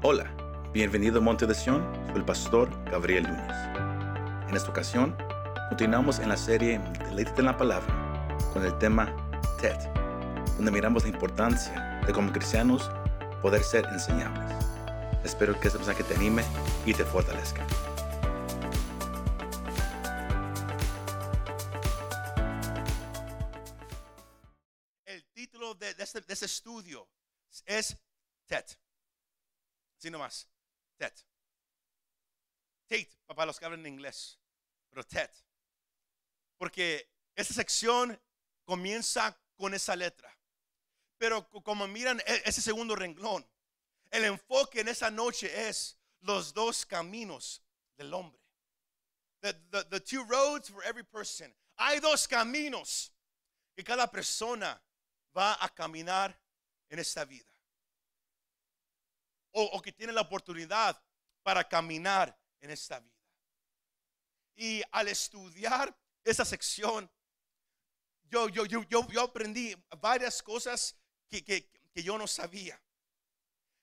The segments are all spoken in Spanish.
Hola, bienvenido a Monte de Sion, soy el pastor Gabriel Núñez. En esta ocasión, continuamos en la serie Deleite en la Palabra con el tema TED, donde miramos la importancia de como cristianos poder ser enseñables. Espero que este mensaje te anime y te fortalezca. Los que hablan inglés. Pero TED. Porque esta sección comienza con esa letra. Pero co- como miran e- ese segundo renglón, el enfoque en esa noche es los dos caminos del hombre. The two roads for every person. Hay dos caminos que cada persona va a caminar en esta vida. O, o que tiene la oportunidad para caminar en esta vida. Y al estudiar esa sección, yo, yo, yo, yo, aprendí varias cosas que, que- que yo no sabía.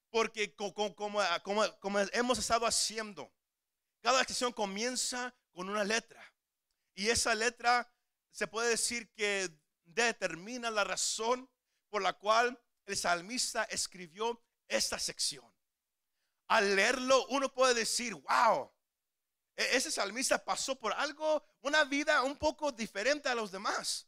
Porque co- co- como, como- como hemos estado haciendo, cada sección comienza con una letra. Y esa letra se puede decir que determina la razón por la cual el salmista escribió esta sección. Al leerlo, uno puede decir, wow, ese salmista pasó por algo, una vida un poco diferente a los demás.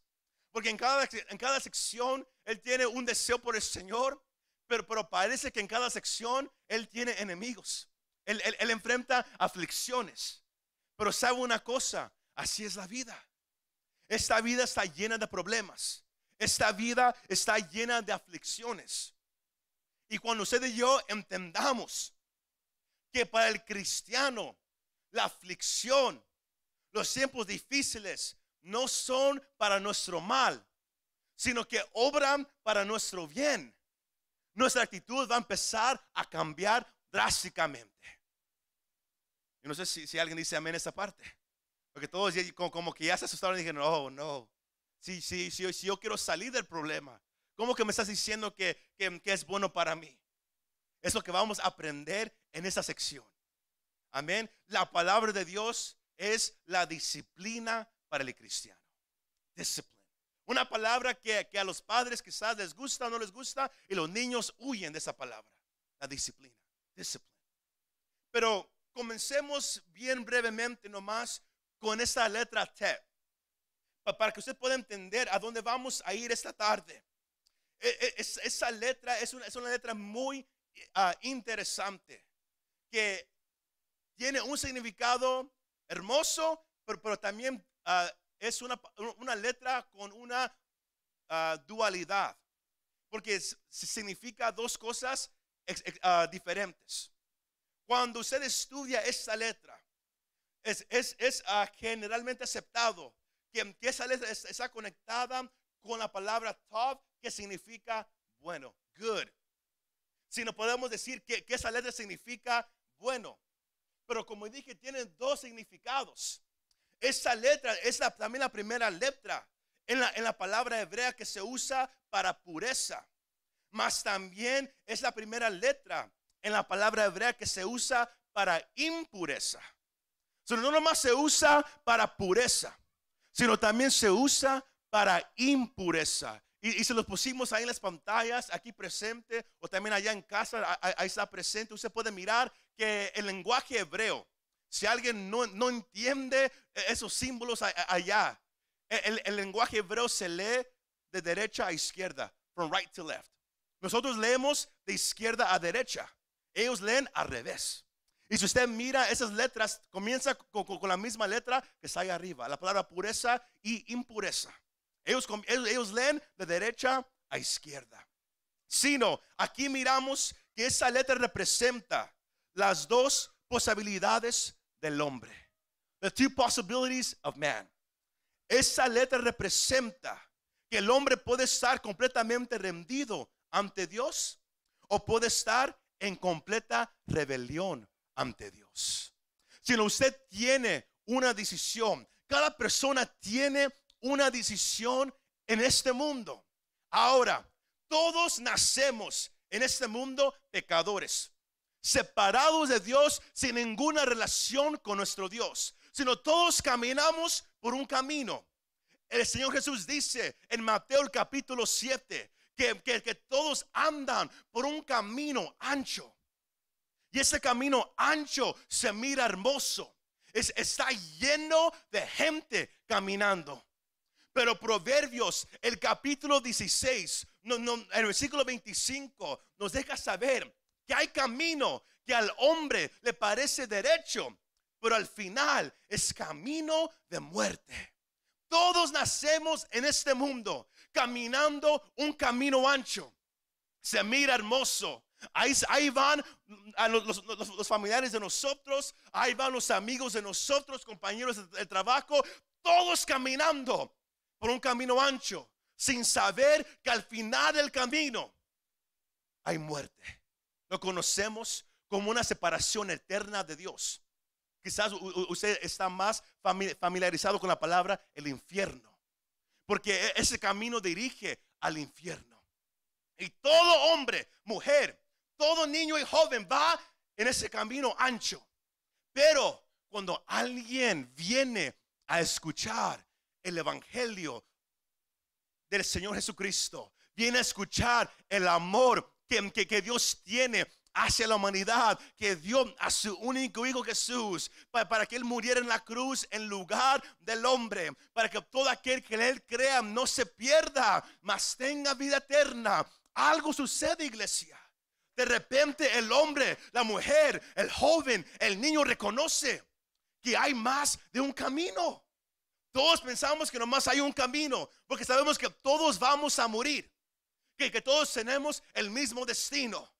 Porque en cada, en cada sección él tiene un deseo por el Señor, pero, pero parece que en cada sección él tiene enemigos. Él, él- él enfrenta aflicciones. Pero sabe una cosa, así es la vida. Esta vida está llena de problemas. Esta vida está llena de aflicciones. Y cuando usted y yo entendamos que para el cristiano la aflicción, los tiempos difíciles no son para nuestro mal, sino que obran para nuestro bien, nuestra actitud va a empezar a cambiar drásticamente. Y no sé si, si alguien dice amén esa parte. Porque todos como, que ya se asustaron y dijeron, oh, no. Sí, sí, sí, si yo quiero salir del problema, ¿cómo que me estás diciendo que, que- que es bueno para mí? Es lo que vamos a aprender en esa sección. Amén. La palabra de Dios es la disciplina para el cristiano. Discipline. Una palabra que, que a los padres quizás les gusta o no les gusta y los niños huyen de esa palabra. La disciplina. Discipline. Pero comencemos bien brevemente nomás con esta letra T. pa- Para que usted pueda entender a dónde vamos a ir esta tarde. E- e- es- esa letra es una, es una letra muy ah, interesante. Que tiene un significado hermoso, pero, también ah, es una, letra con una ah, dualidad. Porque significa dos cosas ah, diferentes. Cuando usted estudia esta letra, es, generalmente aceptado que, esa letra es- está conectada con la palabra tov, que significa bueno, good. Si no podemos decir que esa letra significa bueno. Pero como dije, tiene dos significados. Esa letra es también la primera letra en la, en la palabra hebrea que se usa para pureza. Mas también es la primera letra en la palabra hebrea que se usa para impureza. So, no nomás se usa para pureza, sino también se usa para impureza. Y, y se los pusimos ahí en las pantallas, aquí presente, o también allá en casa, ahí está presente. Usted puede mirar que el lenguaje hebreo, si alguien no, no entiende esos símbolos allá, el, el lenguaje hebreo se lee de derecha a izquierda, from right to left. Nosotros leemos de izquierda a derecha. Ellos leen al revés. Y si usted mira esas letras, comienza con, con- la misma letra que está ahí arriba, la palabra pureza y impureza. Ellos, ellos, ellos leen de derecha a izquierda. Sino, aquí miramos que esa letra representa las dos posibilidades del hombre. The two possibilities of man. Esa letra representa que el hombre puede estar completamente rendido ante Dios o puede estar en completa rebelión ante Dios. Sino usted tiene una decisión. Cada persona tiene una decisión en este mundo. Ahora, todos nacemos en este mundo pecadores. Separados de Dios, sin ninguna relación con nuestro Dios, sino todos caminamos por un camino. El Señor Jesús dice en Mateo el capítulo 7 que, que todos andan por un camino ancho. Y ese camino ancho se mira hermoso. Es, está lleno de gente caminando. Pero Proverbios, el capítulo 16, no, no, el versículo 25, nos deja saber que hay camino que al hombre le parece derecho, pero al final es camino de muerte. Todos nacemos en este mundo caminando un camino ancho. Se mira hermoso. Ahí, van los, familiares de nosotros, ahí van los amigos de nosotros, compañeros de trabajo, todos caminando por un camino ancho, sin saber que al final del camino hay muerte. Lo conocemos como una separación eterna de Dios. Quizás usted está más familiarizado con la palabra el infierno, porque e-, ese camino dirige al infierno. Y todo hombre, mujer, todo niño y joven va en ese camino ancho. Pero cuando alguien viene a escuchar el Evangelio del Señor Jesucristo, viene a escuchar el amor que, Dios tiene hacia la humanidad, que dio a su único Hijo Jesús, para, para, que Él muriera en la cruz en lugar del hombre, para que todo aquel que en Él crea no se pierda, mas tenga vida eterna. Algo sucede, iglesia. De repente el hombre, la mujer, el joven, el niño reconoce que hay más de un camino. Todos pensamos que nomás hay un camino, porque sabemos que todos vamos a morir, que, todos tenemos el mismo destino.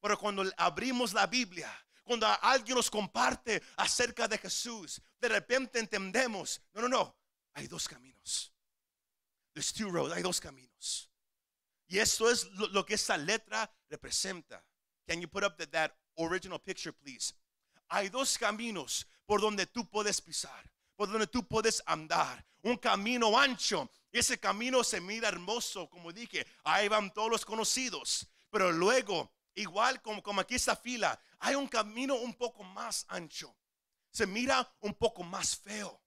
Pero cuando abrimos la Biblia, cuando alguien nos comparte acerca de Jesús, de repente entendemos, no, no, no, hay dos caminos. There's two roads, hay dos caminos. Y esto es lo, que esta letra representa. Can you put up that original picture, please? Hay dos caminos por donde tú puedes pisar por donde tú puedes andar. Un camino ancho. Y ese camino se mira hermoso, como dije. Ahí van todos los conocidos. Pero luego, igual como, como aquí esta fila, hay un camino un poco más ancho. Se mira un poco más feo.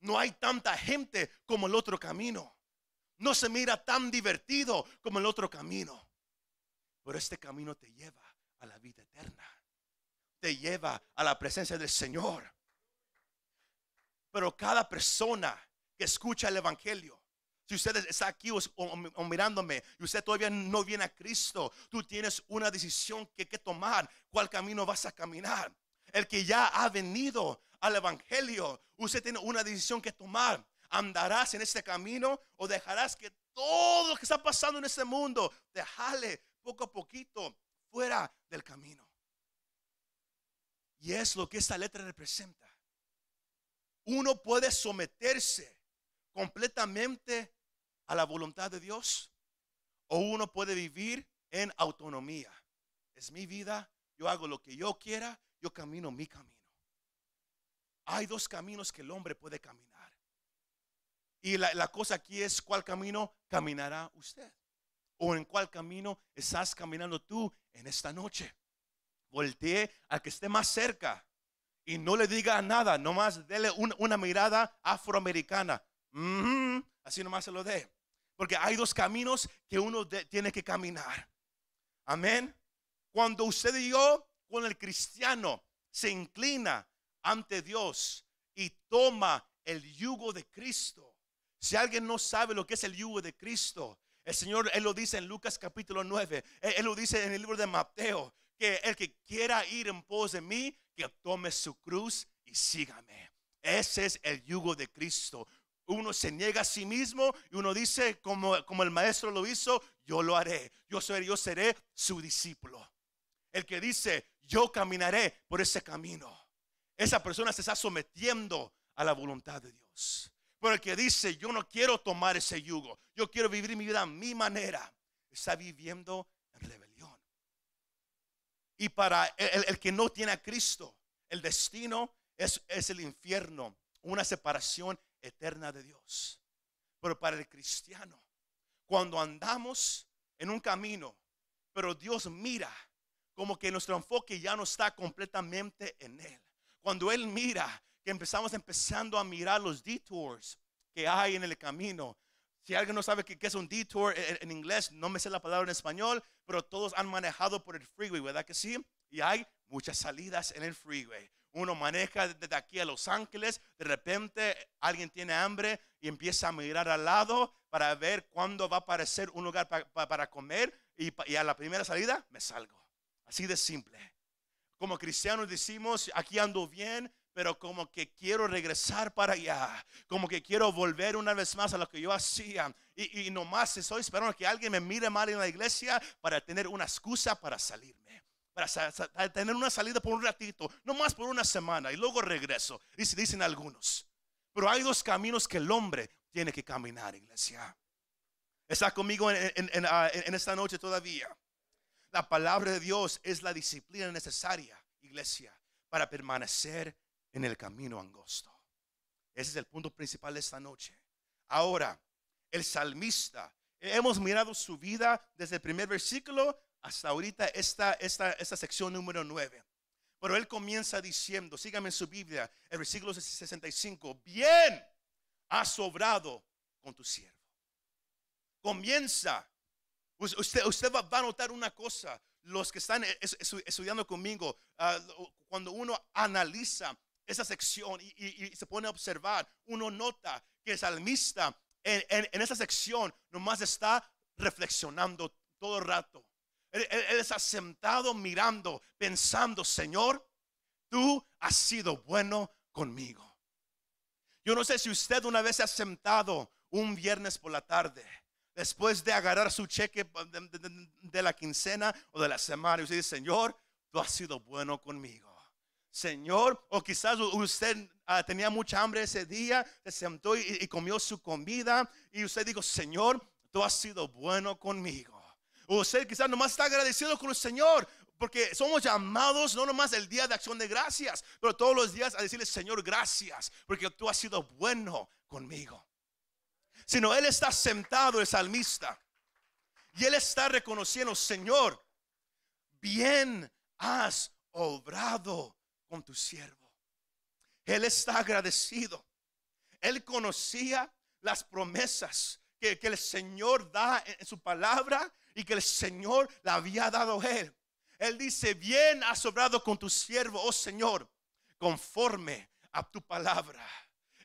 No hay tanta gente como el otro camino. No se mira tan divertido como el otro camino. Pero este camino te lleva a la vida eterna. Te lleva a la presencia del Señor. Pero cada persona que escucha el Evangelio, si usted está aquí o, mirándome y usted todavía no viene a Cristo, tú tienes una decisión que, tomar. ¿Cuál camino vas a caminar? El que ya ha venido al Evangelio, usted tiene una decisión que tomar. ¿Andarás en este camino o dejarás que todo lo que está pasando en este mundo te poco a poquito fuera del camino? Y es lo que esta letra representa uno puede someterse completamente a la voluntad de Dios o uno puede vivir en autonomía. Es mi vida, yo hago lo que yo quiera, yo camino mi camino. Hay dos caminos que el hombre puede caminar. Y la, cosa aquí es cuál camino caminará usted. O en cuál camino estás caminando tú en esta noche. Voltee al que esté más cerca y no le diga nada, nomás dele una, mirada afroamericana. así nomás se lo dé. Porque hay dos caminos que uno tiene que caminar. Amén. Cuando usted y yo, con el cristiano, se inclina ante Dios y toma el yugo de Cristo. Si alguien no sabe lo que es el yugo de Cristo, el Señor, Él lo dice en Lucas capítulo 9, él, él lo dice en el libro de Mateo, que el que quiera ir en pos de mí, que tome su cruz y sígame. Ese es el yugo de Cristo. Uno se niega a sí mismo y uno dice, como, como el maestro lo hizo, yo lo haré. Yo seré, yo seré su discípulo. El que dice, yo caminaré por ese camino. Esa persona se está sometiendo a la voluntad de Dios. Pero el que dice, yo no quiero tomar ese yugo, yo quiero vivir mi vida a mi manera, está viviendo. Y para el, que no tiene a Cristo, el destino es, es el infierno, una separación eterna de Dios. Pero para el cristiano, cuando andamos en un camino, pero Dios mira como que nuestro enfoque ya no está completamente en Él. Cuando Él mira, que empezamos empezando a mirar los detours que hay en el camino. Si alguien no sabe qué, es un detour en, en, inglés, no me sé la palabra en español, pero todos han manejado por el freeway, ¿verdad que sí? Y hay muchas salidas en el freeway. Uno maneja desde aquí a Los Ángeles, de repente alguien tiene hambre y empieza a mirar al lado para ver cuándo va a aparecer un lugar para comer y, y a la primera salida me salgo. Así de simple. Como cristianos decimos, aquí ando bien, pero como que quiero regresar para allá, como que quiero volver una vez más a lo que yo hacía. Y, y nomás estoy esperando que alguien me mire mal en la iglesia para tener una excusa para salirme, para, tener una salida por un ratito, no más por una semana, y luego regreso. Y se dicen algunos. Pero hay dos caminos que el hombre tiene que caminar, iglesia. Está conmigo en, en, ah, en esta noche todavía. La palabra de Dios es la disciplina necesaria, iglesia, para permanecer en el camino angosto. Ese es el punto principal de esta noche. Ahora, el salmista, hemos mirado su vida desde el primer versículo hasta ahorita esta, esta, esta sección número 9. Pero él comienza diciendo, sígame en su Biblia, el versículo 65, bien has sobrado con tu siervo. Comienza. Usted, usted va, a notar una cosa, los que están estudiando conmigo, ah, cuando uno analiza esa sección y, se pone a observar, uno nota que el salmista en, esa sección nomás está reflexionando todo el rato. Él, él, está sentado mirando, pensando, Señor, tú has sido bueno conmigo. Yo no sé si usted una vez se ha sentado un viernes por la tarde, después de agarrar su cheque de, de la quincena o de la semana, y usted dice, Señor, tú has sido bueno conmigo. Señor, o quizás usted ah, tenía mucha hambre ese día, se sentó y, comió su comida y usted dijo, Señor, tú has sido bueno conmigo. O usted quizás nomás está agradecido con el Señor, porque somos llamados no nomás el día de acción de gracias, pero todos los días a decirle, Señor, gracias, porque tú has sido bueno conmigo. Sino Él está sentado, el salmista, y Él está reconociendo, Señor, bien has obrado con tu siervo. Él está agradecido. Él conocía las promesas que, el Señor da en su palabra y que el Señor le había dado él. Él dice, bien has sobrado con tu siervo, oh Señor, conforme a tu palabra.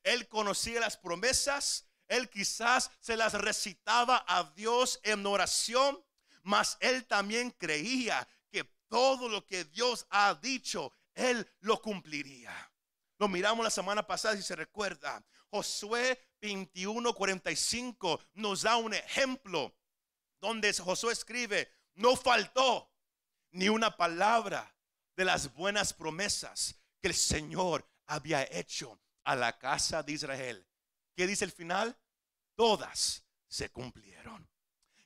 Él conocía las promesas, él quizás se las recitaba a Dios en oración, mas él también creía que todo lo que Dios ha dicho, él lo cumpliría. Lo miramos la semana pasada, si se recuerda. Josué 21:45 nos da un ejemplo donde Josué escribe, no faltó ni una palabra de las buenas promesas que el Señor había hecho a la casa de Israel. ¿Qué dice el final? Todas se cumplieron.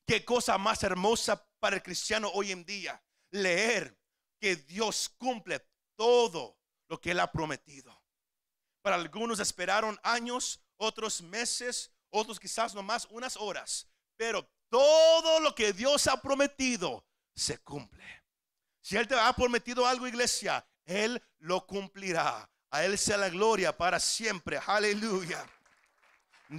Qué cosa más hermosa para el cristiano hoy en día. Leer que Dios cumple todo lo que Él ha prometido. Para algunos esperaron años, otros meses, otros quizás nomás unas horas, pero todo lo que Dios ha prometido se cumple. Si Él te ha prometido algo, iglesia, Él lo cumplirá. A Él sea la gloria para siempre. Aleluya.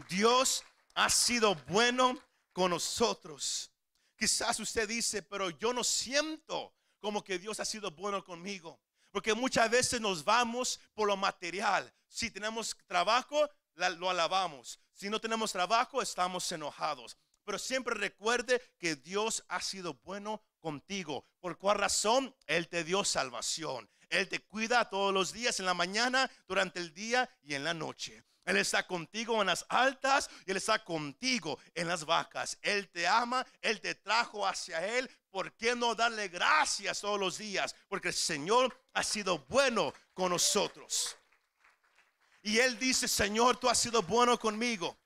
Dios ha sido bueno con nosotros. Quizás usted dice, pero yo no siento como que Dios ha sido bueno conmigo. Porque muchas veces nos vamos por lo material. Si tenemos trabajo, lo alabamos. Si no tenemos trabajo, estamos enojados. Pero siempre recuerde que Dios ha sido bueno contigo. ¿Por cuál razón? Él te dio salvación. Él te cuida todos los días, en la mañana, durante el día y en la noche. Él está contigo en las altas y Él está contigo en las vacas. Él te ama, Él te trajo hacia Él. ¿Por qué no darle gracias todos los días? Porque el Señor ha sido bueno con nosotros. Y Él dice, Señor, tú has sido bueno conmigo.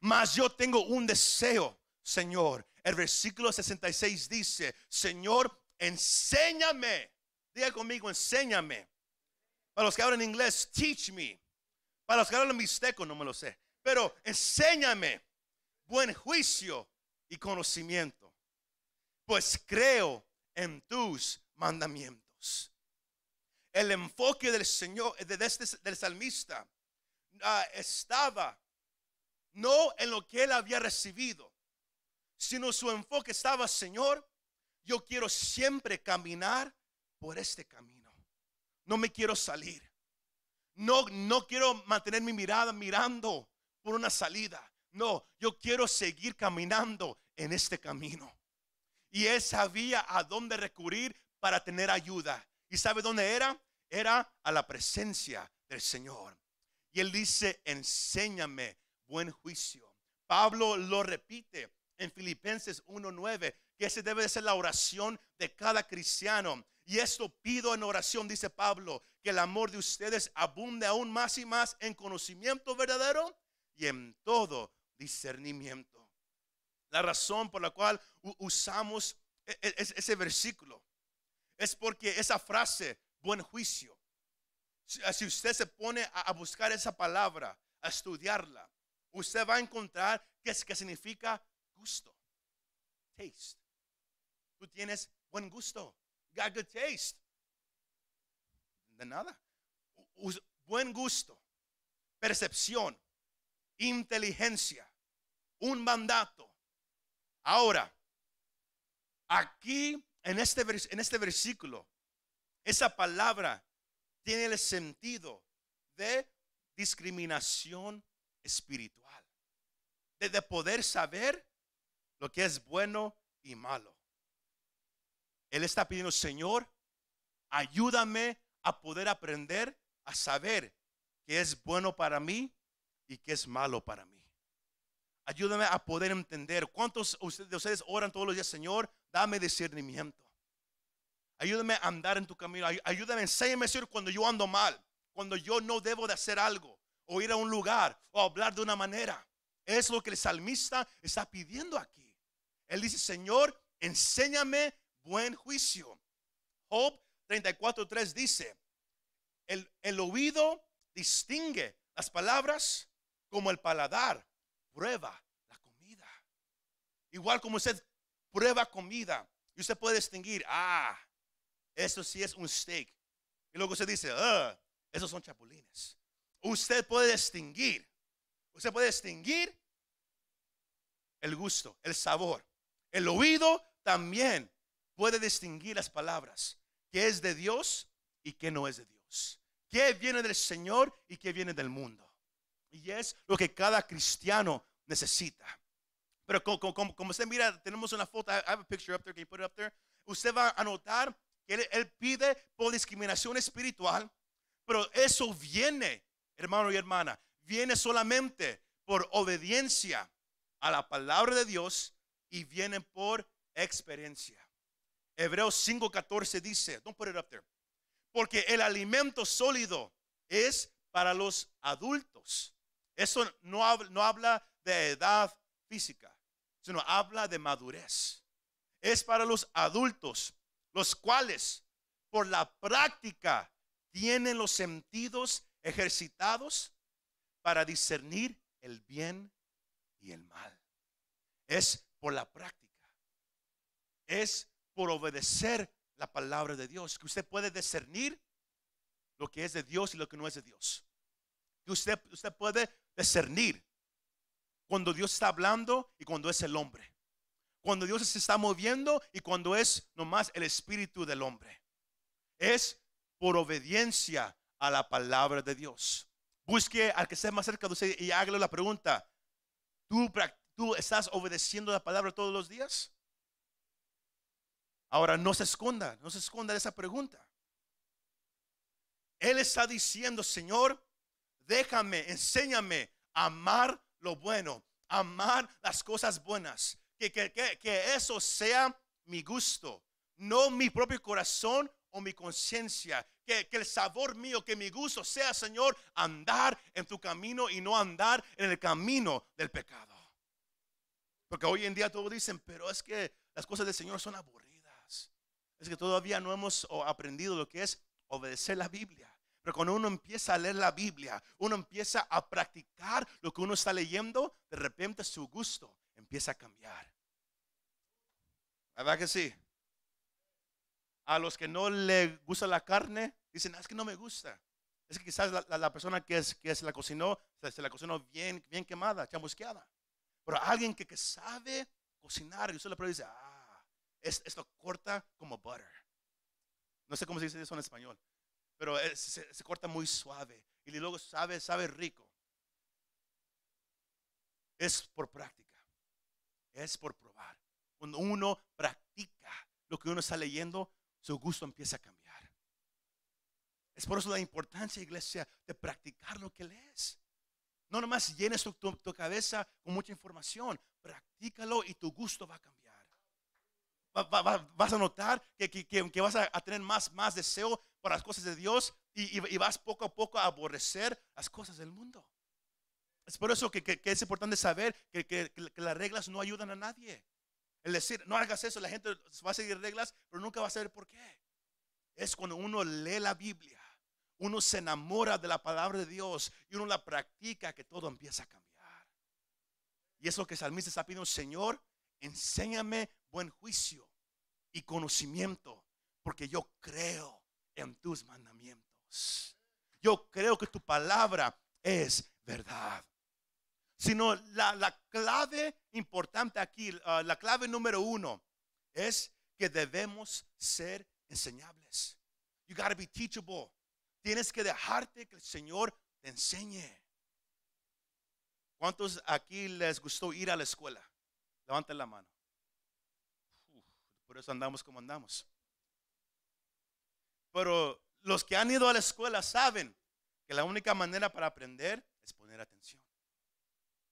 Mas yo tengo un deseo, Señor. El versículo 66 dice, Señor, enséñame. Diga conmigo, enséñame. Para los que hablan inglés, teach me. Para los que hablan mixteco, no me lo sé. Pero enséñame buen juicio y conocimiento. Pues creo en tus mandamientos. El enfoque del Señor, de este, del salmista, ah, estaba no en lo que él había recibido, sino su enfoque estaba, Señor, yo quiero siempre caminar por este camino. No me quiero salir. No, no quiero mantener mi mirada mirando por una salida. No, yo quiero seguir caminando en este camino. Y él sabía a dónde recurrir para tener ayuda. ¿Y sabe dónde era? Era a la presencia del Señor. Y él dice, enséñame buen juicio. Pablo lo repite en Filipenses 1.9, que ese debe de ser la oración de cada cristiano. Y esto pido en oración, dice Pablo, que el amor de ustedes abunde aún más y más en conocimiento verdadero y en todo discernimiento. La razón por la cual usamos e, e, ese versículo es porque esa frase, buen juicio, si usted se pone a buscar esa palabra, a estudiarla, usted va a encontrar que, es, que significa gusto. Taste. Tú tienes buen gusto. Got good taste. De nada. Buen gusto. Percepción. Inteligencia. Un mandato. Ahora, aquí en este, en este versículo, esa palabra tiene el sentido de discriminación espiritual. De, poder saber lo que es bueno y malo. Él está pidiendo, Señor, ayúdame a poder aprender a saber qué es bueno para mí y qué es malo para mí. Ayúdame a poder entender. ¿Cuántos de ustedes oran todos los días, Señor? Dame discernimiento. Ayúdame a andar en tu camino. Ayúdame, enséñame, Señor, cuando yo ando mal, cuando yo no debo de hacer algo, o ir a un lugar, o hablar de una manera. Es lo que el salmista está pidiendo aquí. Él dice, Señor, enséñame buen juicio. Job 34.3 dice, el, el oído distingue las palabras como el paladar prueba la comida. Igual como usted prueba comida y usted puede distinguir, ah, eso sí es un steak. Y luego usted dice, ah, esos son chapulines. Usted puede distinguir, usted puede distinguir el gusto, el sabor. El oído también puede distinguir las palabras, que es de Dios y que no es de Dios. Que viene del Señor y que viene del mundo. Y es lo que cada cristiano necesita. Pero como, usted mira, tenemos una foto, I have a picture up there, can you put it up there? Usted va a notar que él, pide por discriminación espiritual, pero eso viene, hermano y hermana, viene solamente por obediencia a la palabra de Dios y viene por experiencia. Hebreos 5:14 dice, don't put it up there, porque el alimento sólido es para los adultos. Eso no no habla de edad física, sino habla de madurez. Es para los adultos, los cuales por la práctica tienen los sentidos ejercitados para discernir el bien y el mal. Es por la práctica. Es por obedecer la palabra de Dios que usted puede discernir lo que es de Dios y lo que no es de Dios. Que usted, usted puede discernir cuando Dios está hablando y cuando es el hombre. Cuando Dios se está moviendo y cuando es nomás el espíritu del hombre. Es por obediencia a la palabra de Dios. Busque al que esté más cerca de usted y hágale la pregunta. ¿Tú, ¿Tú estás obedeciendo la palabra todos los días? Ahora no se esconda, no se esconda de esa pregunta. Él está diciendo, Señor, déjame, enséñame a amar lo bueno, amar las cosas buenas, que, que, que, eso sea mi gusto, no mi propio corazón o mi conciencia. Que, que, el sabor mío, que mi gusto sea, Señor, andar en tu camino y no andar en el camino del pecado. Porque hoy en día todos dicen, pero es que las cosas del Señor son aburridas. Es que todavía no hemos aprendido lo que es obedecer la Biblia. Pero cuando uno empieza a leer la Biblia, uno empieza a practicar lo que uno está leyendo, de repente su gusto empieza a cambiar. ¿Verdad que sí? a los que no le gusta la carne, dicen, "Ah, es que no me gusta. Es que quizás la, persona que, es, que se la cocinó, se, la cocinó bien, bien quemada, chamusqueada. Pero alguien que, que sabe cocinar, y usted le dice, ah, es- esto corta como butter. No sé cómo se dice eso en español, pero se, corta muy suave y luego sabe, sabe rico. Es por práctica, es por probar. Cuando uno practica lo que uno está leyendo, su gusto empieza a cambiar. Es por eso la importancia, iglesia, de practicar lo que lees. No nomás llenes tu- tu cabeza con mucha información, practícalo y tu gusto va a cambiar. Va- va- va- vas a notar que, que- que- vas a, tener más, más deseo por las cosas de Dios y, y- y vas poco a poco a aborrecer las cosas del mundo. Es por eso que, que- es importante saber que, las reglas no ayudan a nadie. El decir, no hagas eso, la gente va a seguir reglas, pero nunca va a saber por qué. Es cuando uno lee la Biblia, uno se enamora de la palabra de Dios y uno la practica que todo empieza a cambiar. Y es lo que salmista está pidiendo, Señor, enséñame buen juicio y conocimiento, porque yo creo en tus mandamientos. Yo creo que tu palabra es verdad. Sino la, la clave importante aquí, ah, la clave número uno, es que debemos ser enseñables. You got to be teachable. Tienes que dejarte que el Señor te enseñe. ¿Cuántos aquí les gustó ir a la escuela? Levanten la mano. Por eso andamos como andamos. Pero los que han ido a la escuela saben que la única manera para aprender es poner atención.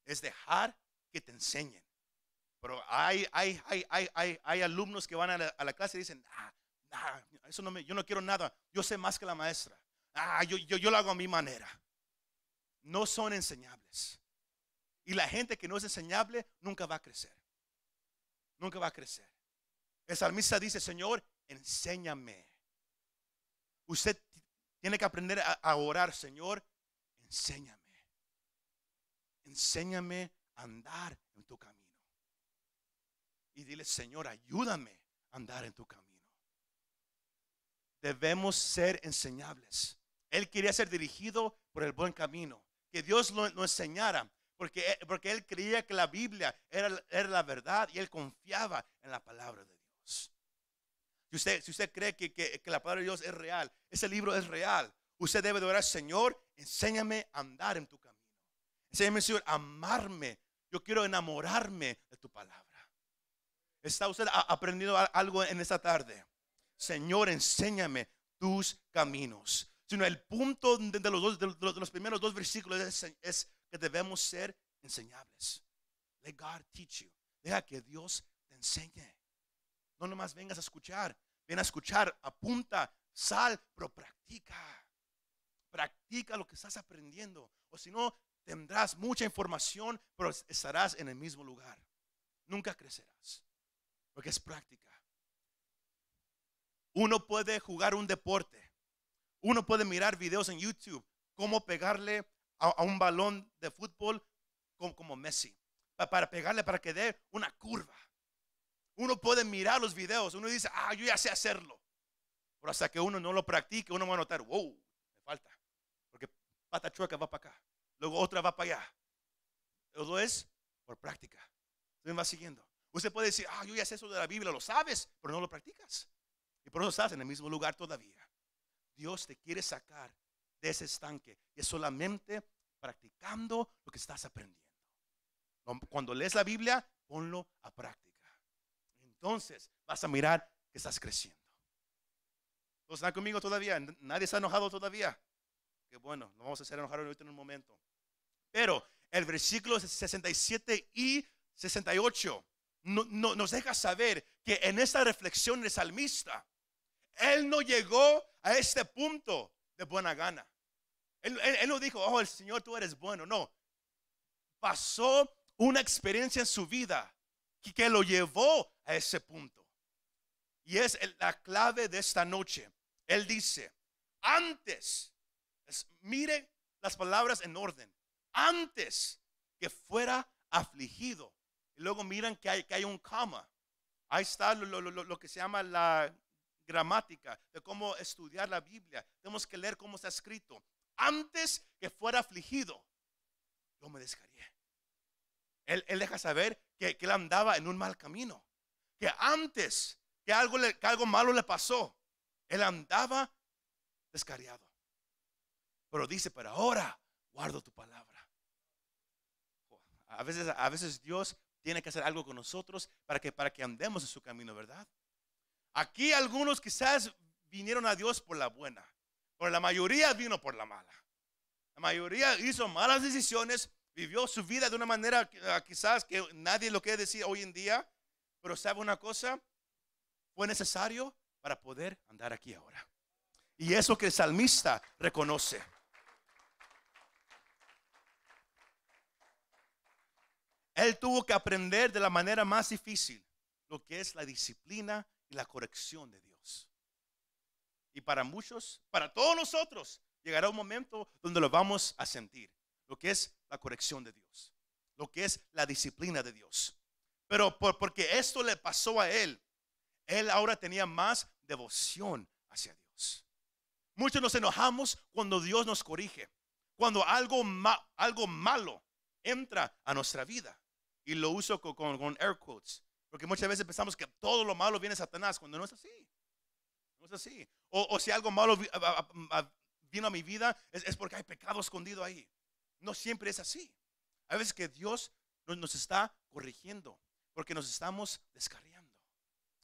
Es dejar que te enseñen. Pero hay, hay, hay, hay, hay, alumnos que van a la, clase y dicen, ah, ah, eso no me, yo no quiero nada, yo sé más que la maestra. Ah, yo, yo, yo lo hago a mi manera. No son enseñables. Y la gente que no es enseñable nunca va a crecer. Nunca va a crecer. El salmista dice, Señor, enséñame. Usted tiene que aprender a, orar, Señor, enséñame. Enséñame a andar en tu camino. Y dile, Señor, ayúdame a andar en tu camino. Debemos ser enseñables. Él quería ser dirigido por el buen camino. Que Dios lo, enseñara. Porque, porque él creía que la Biblia era la verdad y él confiaba en la palabra de Dios. Si usted, si usted cree que, que- la palabra de Dios es real, ese libro es real, usted debe de orar, Señor, enséñame a andar en tu camino. Enséñame, Señor, a amarme. Yo quiero enamorarme de tu palabra. ¿Está usted aprendiendo algo en esta tarde? Señor, enséñame tus caminos. Sino el punto de, los, dos- de los primeros dos versículos es, es que debemos ser enseñables. Let God teach you. Deja que Dios te enseñe. No nomás vengas a escuchar. Ven a escuchar, apunta, sal, pero practica. Practica lo que estás aprendiendo. O si no, tendrás mucha información, pero estarás en el mismo lugar. Nunca crecerás. Porque es práctica. Uno puede jugar un deporte. Uno puede mirar videos en YouTube. Cómo pegarle a, un balón de fútbol como, Messi. Pa- para pegarle para que dé una curva. Uno puede mirar los videos. Uno dice, ah, yo ya sé hacerlo. Pero hasta que uno no lo practique, uno va a notar, wow, me falta. Porque pata chueca va para acá. Luego otra va para allá. Todo es por práctica. Usted va siguiendo. Usted puede decir, ah, yo ya sé eso de la Biblia, lo sabes, pero no lo practicas. Y por eso estás en el mismo lugar todavía. Dios te quiere sacar de ese estanque. Y es solamente practicando lo que estás aprendiendo. Cuando lees la Biblia, ponlo a práctica. Entonces vas a mirar que estás creciendo. ¿Todos están conmigo todavía? ¿Nadie está enojado todavía? Qué bueno, lo vamos a hacer enojar ahorita en un momento. Pero el versículo 67 y 68 no- no- nos deja saber que en esta reflexión del salmista, él no llegó a este punto de buena gana. Él no dijo, oh, el Señor, tú eres bueno. No. Pasó una experiencia en su vida que, que lo llevó a ese punto. Y es la clave de esta noche. Él dice, antes, es- mire las palabras en orden, antes que fuera afligido. Y luego miran que hay, que hay un coma. Ahí está lo, lo- lo- que se llama la gramática, de cómo estudiar la Biblia. Tenemos que leer cómo está escrito. Antes que fuera afligido, yo me descargué. Él, él deja saber que, que, él andaba en un mal camino. Que antes que algo, le, que algo malo le pasó, él andaba descarriado. Pero dice, pero ahora guardo tu palabra. A veces, a veces Dios tiene que hacer algo con nosotros para que, para que andemos en su camino, ¿verdad? Aquí algunos quizás vinieron a Dios por la buena, pero la mayoría vino por la mala. La mayoría hizo malas decisiones, vivió su vida de una manera ah, quizás que nadie lo quiere decir hoy en día, pero sabe una cosa, fue necesario para poder andar aquí ahora. Y eso que el salmista reconoce. Él tuvo que aprender de la manera más difícil lo que es la disciplina y la corrección de Dios. Y para muchos, para todos nosotros, llegará un momento donde lo vamos a sentir, lo que es la corrección de Dios, lo que es la disciplina de Dios. Pero porque esto le pasó a él, él ahora tenía más devoción hacia Dios. Muchos nos enojamos cuando Dios nos corrige, cuando algo, algo malo entra a nuestra vida y lo uso con, con, air quotes. Porque muchas veces pensamos que todo lo malo viene de Satanás, cuando no es así. No es así. O, si algo malo vino a mi vida, es, porque hay pecado escondido ahí. No siempre es así. Hay veces que Dios nos, nos está corrigiendo, porque nos estamos descarriando,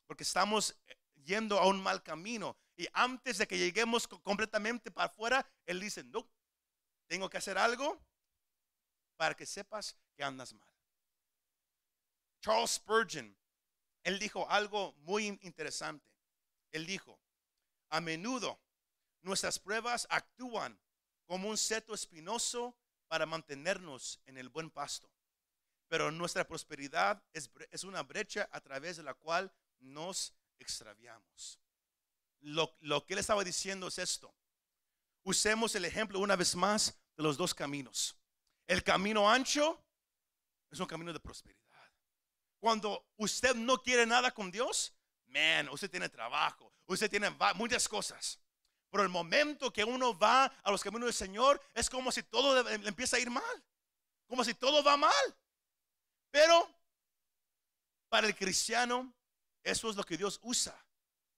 porque estamos eh, yendo a un mal camino. Y antes de que lleguemos completamente para afuera, Él dice, no, tengo que hacer algo para que sepas que andas mal. Charles Spurgeon, él dijo algo muy interesante. Él dijo, a menudo nuestras pruebas actúan como un seto espinoso para mantenernos en el buen pasto. Pero nuestra prosperidad es, es una brecha a través de la cual nos extraviamos. Lo, lo que él estaba diciendo es esto. Usemos el ejemplo una vez más de los dos caminos. El camino ancho es un camino de prosperidad. Cuando usted no quiere nada con Dios, man, usted tiene trabajo, usted tiene muchas cosas. Pero el momento que uno va a los caminos del Señor, es como si todo empieza a ir mal. Como si todo va mal. Pero para el cristiano, eso es lo que Dios usa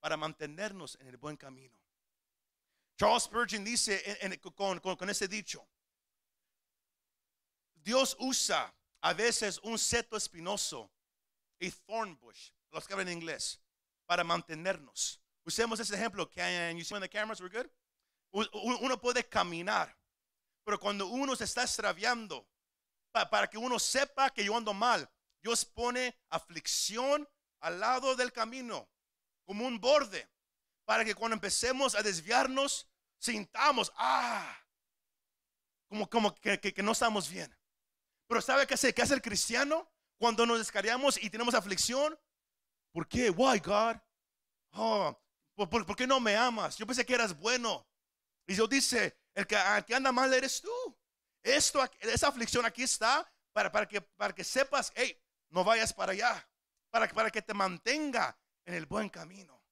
para mantenernos en el buen camino. Charles Spurgeon dice con, con ese dicho, Dios usa a veces un seto espinoso a thorn bush, los que hablan en inglés, para mantenernos. Usemos ese ejemplo. Can you see on the cameras? We're good. Uno puede caminar, pero cuando uno se está extraviando, para que uno sepa que yo ando mal, Dios pone aflicción al lado del camino, como un borde, para que cuando empecemos a desviarnos, sintamos, ah, como, como que, que, no estamos bien. Pero ¿sabe qué hace, qué hace el cristiano? Cuando nos descarriamos y tenemos aflicción, ¿por qué? Why, God? Oh, ¿por, qué no me amas? Yo pensé que eras bueno. Y Dios dice, el que, anda mal eres tú. Esto, esa aflicción aquí está para, para, que, para que sepas, hey, no vayas para allá. Para, para que te mantenga en el buen camino.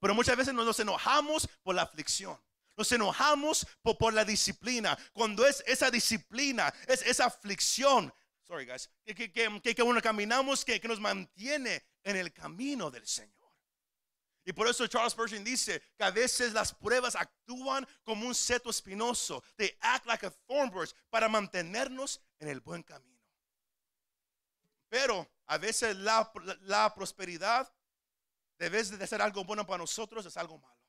Pero muchas veces nos enojamos por la aflicción. Nos enojamos por, por, la disciplina. Cuando es esa disciplina, es esa aflicción sorry guys, que, que, que, que uno caminamos, que, que nos mantiene en el camino del Señor. Y por eso Charles Spurgeon dice que a veces las pruebas actúan como un seto espinoso. They act like a thorn bush para mantenernos en el buen camino. Pero a veces la, la, prosperidad, de vez de ser algo bueno para nosotros, es algo malo.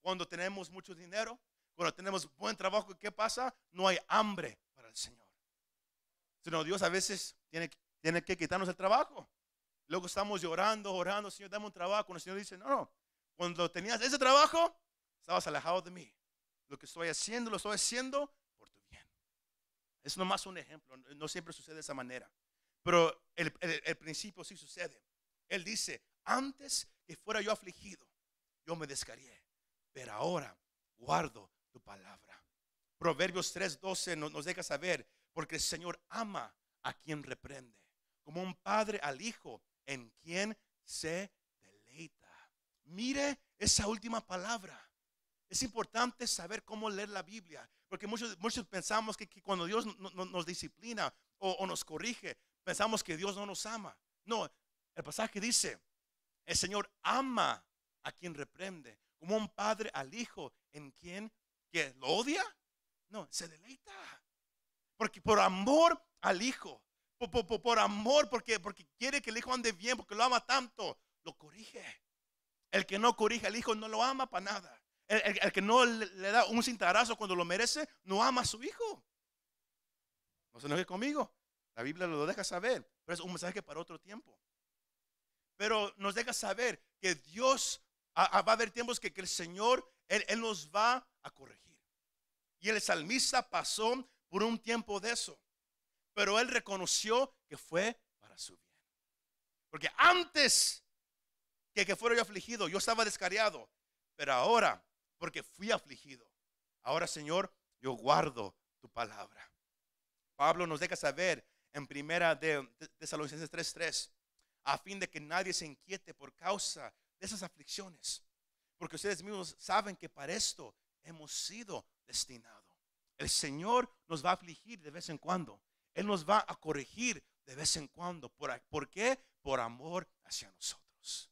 Cuando tenemos mucho dinero, cuando tenemos buen trabajo, ¿qué pasa? No hay hambre para el Señor. Sino Dios a veces tiene, tiene que quitarnos el trabajo. Luego estamos llorando, orando, Señor, dame un trabajo. el Señor dice, no, no, cuando tenías ese trabajo, estabas alejado de mí. Lo que estoy haciendo, lo estoy haciendo por tu bien. Es nomás un ejemplo, no siempre sucede de esa manera. Pero el, principio sí sucede. Él dice, antes que fuera yo afligido, yo me descarrié. Pero ahora guardo tu palabra. Proverbios 3:12 nos deja saber porque el Señor ama a quien reprende, como un padre al hijo en quien se deleita. mire esa última palabra. Es importante saber cómo leer la Biblia, porque muchos, muchos pensamos que, cuando Dios no- no- nos disciplina o, o nos corrige, pensamos que Dios no nos ama. No, el pasaje dice, el Señor ama a quien reprende, como un padre al hijo en quien que lo odia. No, se deleita. Porque por amor al hijo, por, amor, porque, porque quiere que el hijo ande bien, porque lo ama tanto, lo corrige. El que no corrige al hijo no lo ama para nada. El, que no le, da un cintarazo cuando lo merece, no ama a su hijo. No se enoje conmigo. La Biblia lo deja saber, pero es un mensaje para otro tiempo. Pero nos deja saber que Dios a- a- va a haber tiempos que, que el Señor, él, Él nos va a corregir. Y el salmista pasó por un tiempo de eso. Pero él reconoció que fue para su bien. Porque antes que, que fuera yo afligido, yo estaba descariado. Pero ahora, porque fui afligido, ahora Señor, yo guardo tu palabra. Pablo nos deja saber en primera de Tesalonicenses 3:3, a fin de que nadie se inquiete por causa de esas aflicciones, porque ustedes mismos saben que para esto hemos sido destinados. El Señor nos va a afligir de vez en cuando. Él nos va a corregir de vez en cuando. ¿Por, por qué? Por amor hacia nosotros.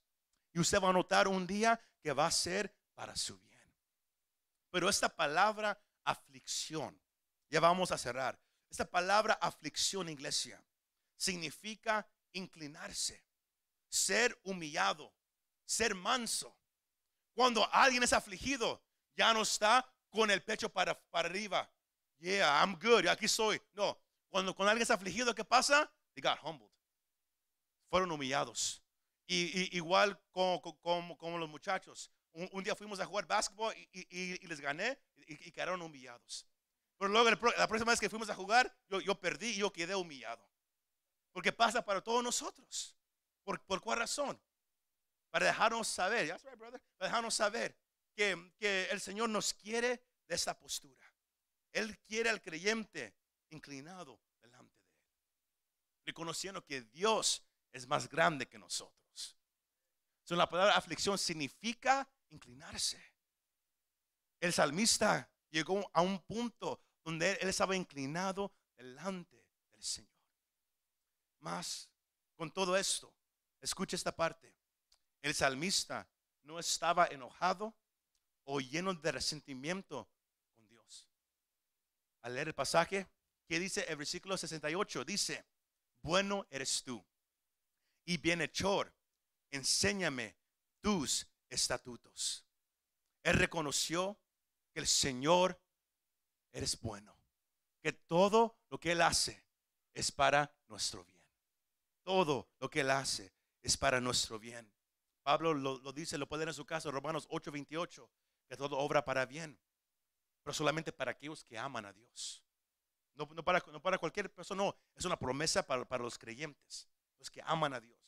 Y usted va a notar un día que va a ser para su bien. Pero esta palabra aflicción, ya vamos a cerrar. Esta palabra aflicción, iglesia, significa inclinarse, ser humillado, ser manso. Cuando alguien es afligido, ya no está con el pecho para, para arriba. Yeah, I'm good, aquí soy. No, cuando, cuando alguien es afligido, ¿qué pasa? They got humbled. Fueron humillados. Y, y- igual como, como, como los muchachos. Un, un día fuimos a jugar básquetbol y, y- y les gané y, quedaron humillados. Pero luego la próxima vez que fuimos a jugar, yo, yo perdí y yo quedé humillado. Porque pasa para todos nosotros. ¿Por, por cuál razón? Para dejarnos saber, that's right, brother, para dejarnos saber que, que el Señor nos quiere de esta postura. Él quiere al creyente inclinado delante de Él, reconociendo que Dios es más grande que nosotros. So, la palabra aflicción significa inclinarse. El salmista llegó a un punto donde él, estaba inclinado delante del Señor. Más con todo esto, escucha esta parte. El salmista no estaba enojado o lleno de resentimiento con Dios. Al leer el pasaje, ¿qué dice el versículo 68? Dice, bueno eres tú y bienhechor, enséñame tus estatutos. Él reconoció que el Señor eres bueno, que todo lo que Él hace es para nuestro bien. Todo lo que Él hace es para nuestro bien. Pablo lo, dice, lo puede en su caso, Romanos 8:28, que todo obra para bien, pero solamente para aquellos que aman a Dios. No, para, no para cualquier persona, no, es una promesa para, para los creyentes, los que aman a Dios,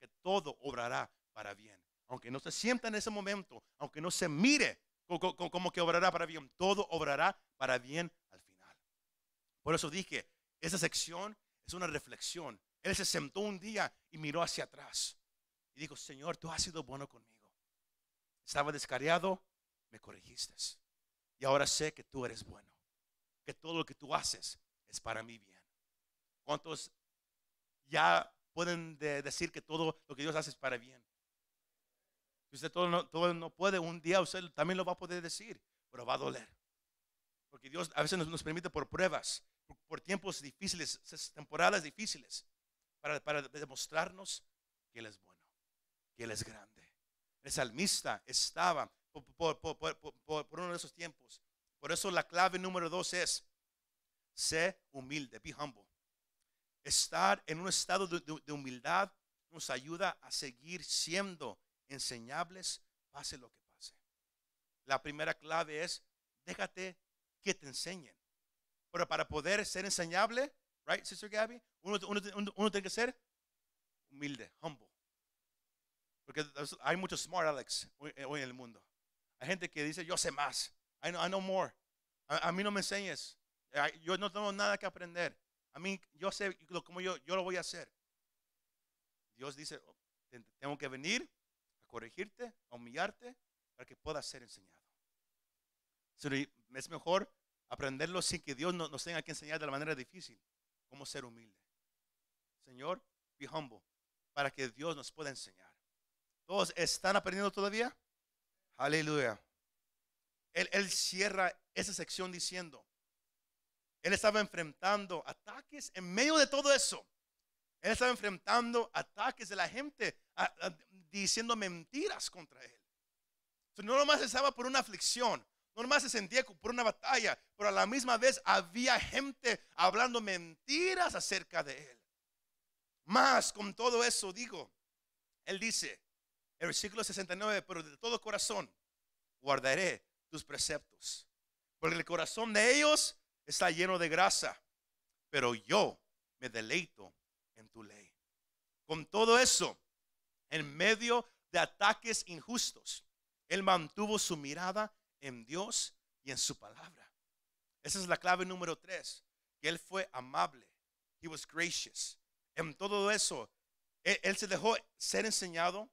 que todo obrará para bien. Aunque no se sienta en ese momento, aunque no se mire co- co- co- como que obrará para bien, todo obrará para bien al final. Por eso dije, esa sección es una reflexión. Él se sentó un día y miró hacia atrás y dijo, Señor, tú has sido bueno conmigo. Estaba descariado, me corregiste. Y ahora sé que tú eres bueno, que todo lo que tú haces es para mi bien. ¿Cuántos ya pueden de- decir que todo lo que Dios hace es para bien? Usted todo no, todo no puede, un día usted también lo va a poder decir, pero va a doler. Porque Dios a veces nos, permite por pruebas, por, tiempos difíciles, temporadas difíciles, para, para demostrarnos que Él es bueno, que Él es grande. El salmista estaba por- por uno de esos tiempos. Por eso la clave número dos es, sé humilde, be humble. Estar en un estado de, de- de humildad nos ayuda a seguir siendo enseñables, pase lo que pase. La primera clave es, déjate que te enseñen. Pero para poder ser enseñable, right, Sister Gabby, uno, uno- uno- uno tiene que ser humilde, humble. Porque hay muchos smart Alex hoy, eh, hoy en el mundo. Hay gente que dice, yo sé más. I know, I know more. A, a mí no me enseñes. Yo no tengo nada que aprender. A mí, yo sé como yo, yo lo voy a hacer. Dios dice, "Oh, te- tengo que venir a corregirte, a humillarte, para que puedas ser enseñado. Es mejor aprenderlo sin que Dios nos tenga que enseñar de la manera difícil, cómo ser humilde. Señor, be humble, para que Dios nos pueda enseñar. ¿Todos están aprendiendo todavía? Aleluya. Él, cierra esa sección diciendo, él estaba enfrentando ataques en medio de todo eso. Él estaba enfrentando ataques de la gente diciendo mentiras contra él. no nomás estaba por una aflicción, no nomás se sentía por una batalla, pero a la misma vez había gente hablando mentiras acerca de él. Más con todo eso digo, él dice, el versículo 69, pero de todo corazón guardaré tus preceptos, porque el corazón de ellos está lleno de grasa, pero yo me deleito en tu ley. Con todo eso, en medio de ataques injustos, él mantuvo su mirada en Dios y en su palabra. Esa es la clave número tres, que él fue amable. He was gracious. En todo eso, él, él se dejó ser enseñado.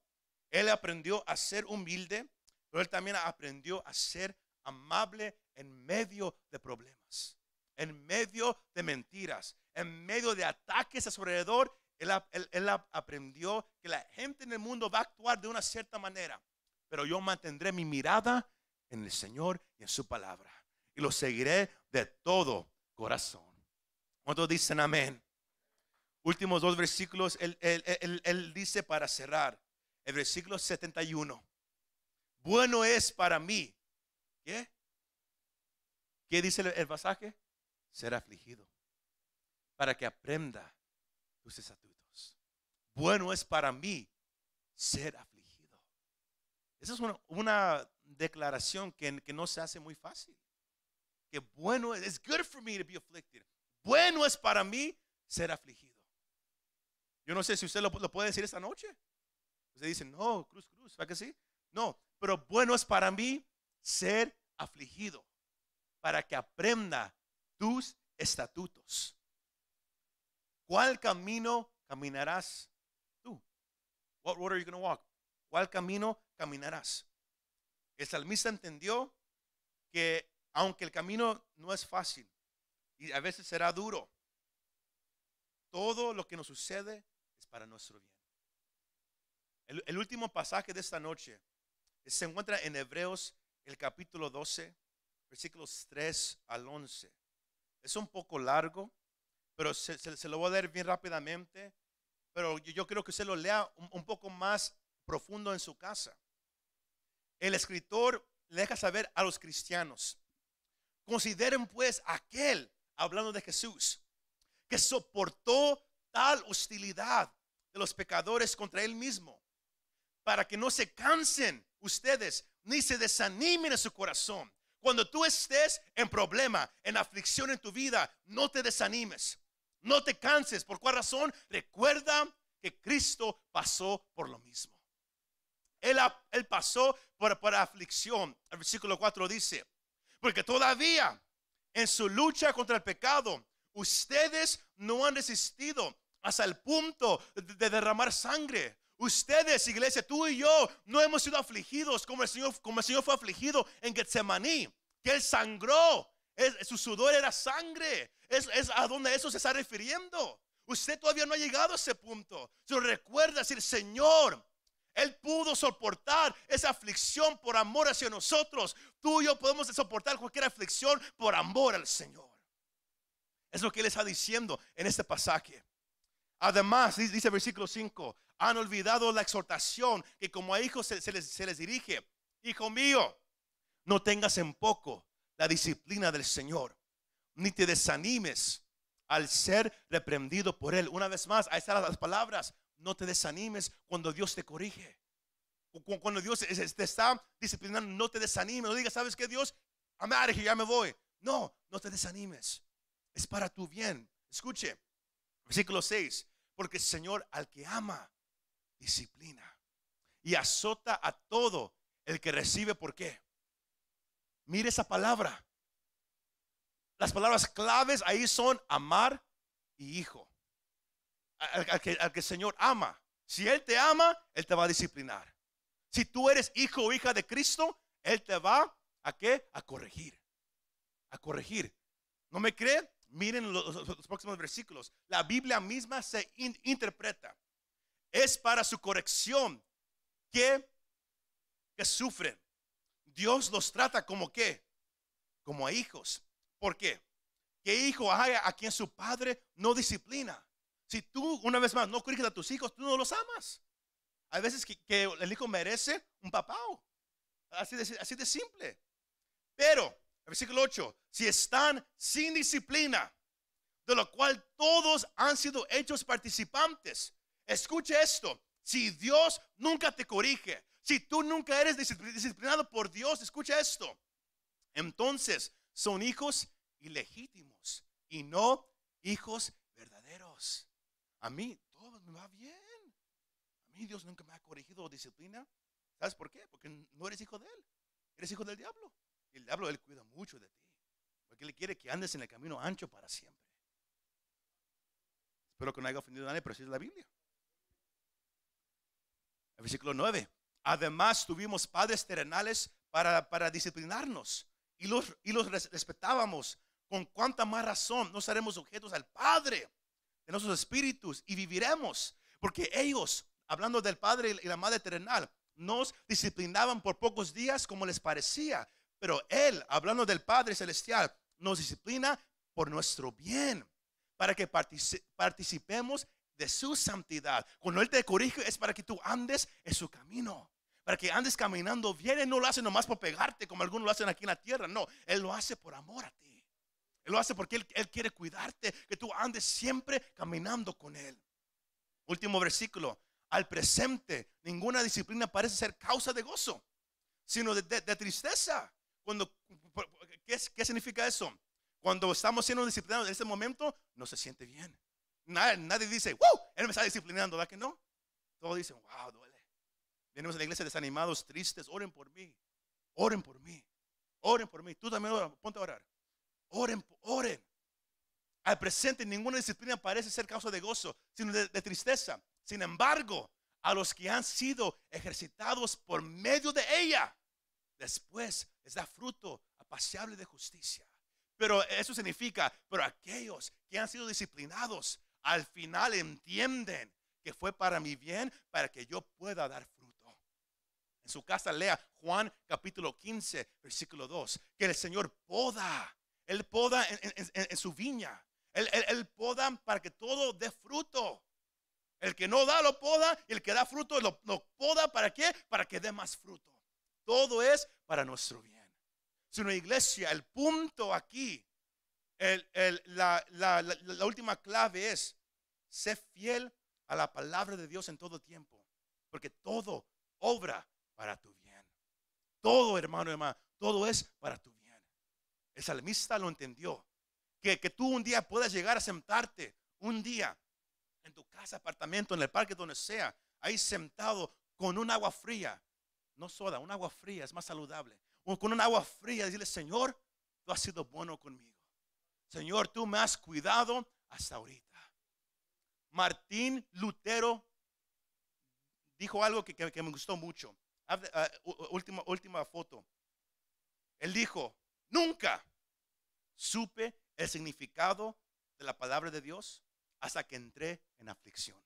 Él aprendió a ser humilde, pero él también aprendió a ser amable en medio de problemas, en medio de mentiras, en medio de ataques a su alrededor, él, aprendió que la gente en el mundo va a actuar de una cierta manera, pero yo mantendré mi mirada en el Señor y en su palabra. Y lo seguiré de todo corazón. ¿Cuántos dicen amén? Últimos dos versículos, él, él, dice para cerrar, el versículo 71. Bueno es para mí. ¿Qué? ¿Qué dice el pasaje? Ser afligido para que aprenda tus estatutos. Bueno es para mí ser afligido. Esa es una, declaración que, no se hace muy fácil. Que bueno es, it's good for me to be afflicted. Bueno es para mí ser afligido. Yo no sé si usted lo, puede decir esta noche. Usted dice, no, cruz, cruz, ¿para que sí? No, pero bueno es para mí ser afligido, para que aprenda tus estatutos. ¿Cuál camino caminarás tú? What road are you going to walk? ¿Cuál camino caminarás? El salmista entendió que aunque el camino no es fácil y a veces será duro, todo lo que nos sucede es para nuestro bien. El, el último pasaje de esta noche se encuentra en Hebreos, el capítulo 12, versículos 3 al 11. Es un poco largo, pero se, lo voy a dar bien rápidamente. Pero yo, creo que usted lo lea un, poco más profundo en su casa. El escritor le deja saber a los cristianos, consideren pues aquel, hablando de Jesús, que soportó tal hostilidad de los pecadores contra él mismo, para que no se cansen ustedes ni se desanimen en su corazón. Cuando tú estés en problema, en aflicción en tu vida, no te desanimes. No te canses. ¿Por cuál razón? Recuerda que Cristo pasó por lo mismo. Él, pasó por, por aflicción. El versículo 4 dice, porque todavía en su lucha contra el pecado, ustedes no han resistido hasta el punto de, derramar sangre. Ustedes, iglesia, tú y yo, no hemos sido afligidos como el Señor, como el Señor fue afligido en Getsemaní, que Él sangró, su sudor era sangre. Es, a donde eso se está refiriendo. Usted todavía no ha llegado a ese punto. Se recuerda decir, Señor, Él pudo soportar esa aflicción por amor hacia nosotros. Tú y yo podemos soportar cualquier aflicción por amor al Señor. Es lo que Él está diciendo en este pasaje. Además, dice el versículo 5, han olvidado la exhortación que como a hijos se, les, dirige. Hijo mío, no tengas en poco la disciplina del Señor ni te desanimes al ser reprendido por Él. Una vez más, ahí están las palabras. No te desanimes cuando Dios te corrige. Cuando Dios te está disciplinando, no te desanimes. No digas, ¿sabes qué, Dios? I'm out ya me voy. No, no te desanimes. Es para tu bien. Escuche, versículo 6. Porque el Señor al que ama, disciplina. Y azota a todo el que recibe. ¿Por qué? Mire esa palabra. Las palabras claves ahí son amar y hijo. Al, que, el Señor ama. Si Él te ama, Él te va a disciplinar. Si tú eres hijo o hija de Cristo, Él te va a qué? A corregir. A corregir. ¿No me cree? Miren los, próximos versículos. La Biblia misma se in- interpreta. Es para su corrección que, que sufren. Dios los trata como qué? Como a hijos. ¿Por qué? ¿Qué hijo hay a quien su padre no disciplina? Si tú, una vez más, no corriges a tus hijos, tú no los amas. Hay veces que, el hijo merece un papá. Así de, simple. Pero, versículo 8, si están sin disciplina, de lo cual todos han sido hechos participantes. Escuche esto, si Dios nunca te corrige, si tú nunca eres discipli- disciplinado por Dios, escucha esto. Entonces son hijos ilegítimos y no hijos verdaderos. A mí todo me va bien. A mí Dios nunca me ha corregido o disciplina. ¿Sabes por qué? Porque no eres hijo de Él. Eres hijo del diablo. El diablo, Él cuida mucho de ti. Porque Él quiere que andes en el camino ancho para siempre. Espero que no haya ofendido a nadie, pero es la Biblia. El versículo 9. Además tuvimos padres terrenales para, para disciplinarnos y los, y los res- respetábamos. Con cuánta más razón no seremos objetos al Padre de nuestros espíritus y viviremos. Porque ellos, hablando del Padre y la Madre terrenal, nos disciplinaban por pocos días como les parecía. Pero Él, hablando del Padre celestial, nos disciplina por nuestro bien, para que partici- participemos de su santidad. Cuando Él te corrige es para que tú andes en su camino. Para que andes caminando bien. Él no lo hace nomás por pegarte como algunos lo hacen aquí en la tierra. No, Él lo hace por amor a ti. Él lo hace porque Él, quiere cuidarte, que tú andes siempre caminando con Él. Último versículo. Al presente, ninguna disciplina parece ser causa de gozo, sino de tristeza. Cuando, ¿qué, qué significa eso? Cuando estamos siendo disciplinados en ese momento, no se siente bien. Nadie, dice, ¡Wow! Él me está disciplinando, ¿verdad que no? Todos dicen, wow, duele. Venimos a la iglesia desanimados, tristes, oren por mí, oren por mí, oren por mí. Tú también ponte a orar. Oren, oren. Al presente ninguna disciplina parece ser causa de gozo, sino de tristeza. Sin embargo, a los que han sido ejercitados por medio de ella, después les da fruto apaciable de justicia. Pero eso significa, pero aquellos que han sido disciplinados, al final entienden que fue para mi bien, para que yo pueda dar fruto. En su casa lea Juan capítulo 15, versículo 2, que el Señor poda, Él poda en, su viña, él, poda para que todo dé fruto. El que no da lo poda y el que da fruto lo poda para qué? Para que dé más fruto. Todo es para nuestro bien. Si una iglesia, el punto aquí, el- el- la, la- la- última clave es ser fiel a la palabra de Dios en todo tiempo. Porque todo obra para tu bien. Todo, hermano, hermano, todo es para tu bien. El salmista lo entendió. Que, que tú un día puedas llegar a sentarte, un día, en tu casa, apartamento, en el parque, donde sea, ahí sentado con un agua fría. No soda, un agua fría es más saludable. Con un agua fría, decirle, Señor, tú has sido bueno conmigo. Señor, tú me has cuidado hasta ahorita. Martín Lutero dijo algo que, que- me gustó mucho. Ah, u- última, última foto. Él dijo, nunca supe el significado de la palabra de Dios hasta que entré en aflicción.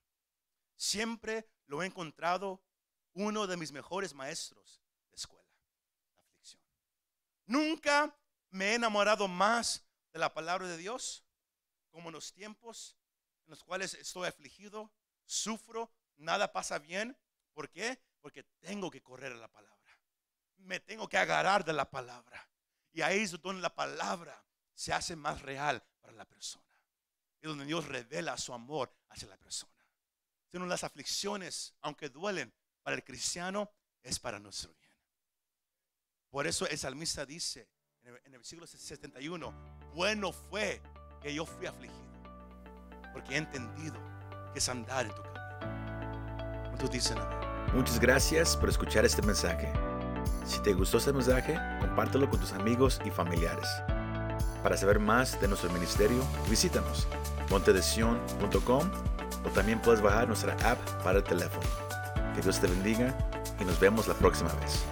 Siempre lo he encontrado uno de mis mejores maestros de escuela, la aflicción. Nunca me he enamorado más de la palabra de Dios como en los tiempos en los cuales estoy afligido, sufro, nada pasa bien. ¿Por qué? Porque tengo que correr a la palabra. Me tengo que agarrar de la palabra. Y ahí es donde la palabra se hace más real para la persona. Y donde Dios revela su amor hacia la persona. Sino las aflicciones, aunque duelen para el cristiano, es para nuestro bien. Por eso el salmista dice en el, en el versículo 71, bueno fue que yo fui afligido, porque he entendido que es andar en tu camino. ¿Cuántos dicen amén? Muchas gracias por escuchar este mensaje. Si te gustó este mensaje, compártelo con tus amigos y familiares. Para saber más de nuestro ministerio, visítanos montedesion.com o también puedes bajar nuestra app para el teléfono. Que Dios te bendiga y nos vemos la próxima vez.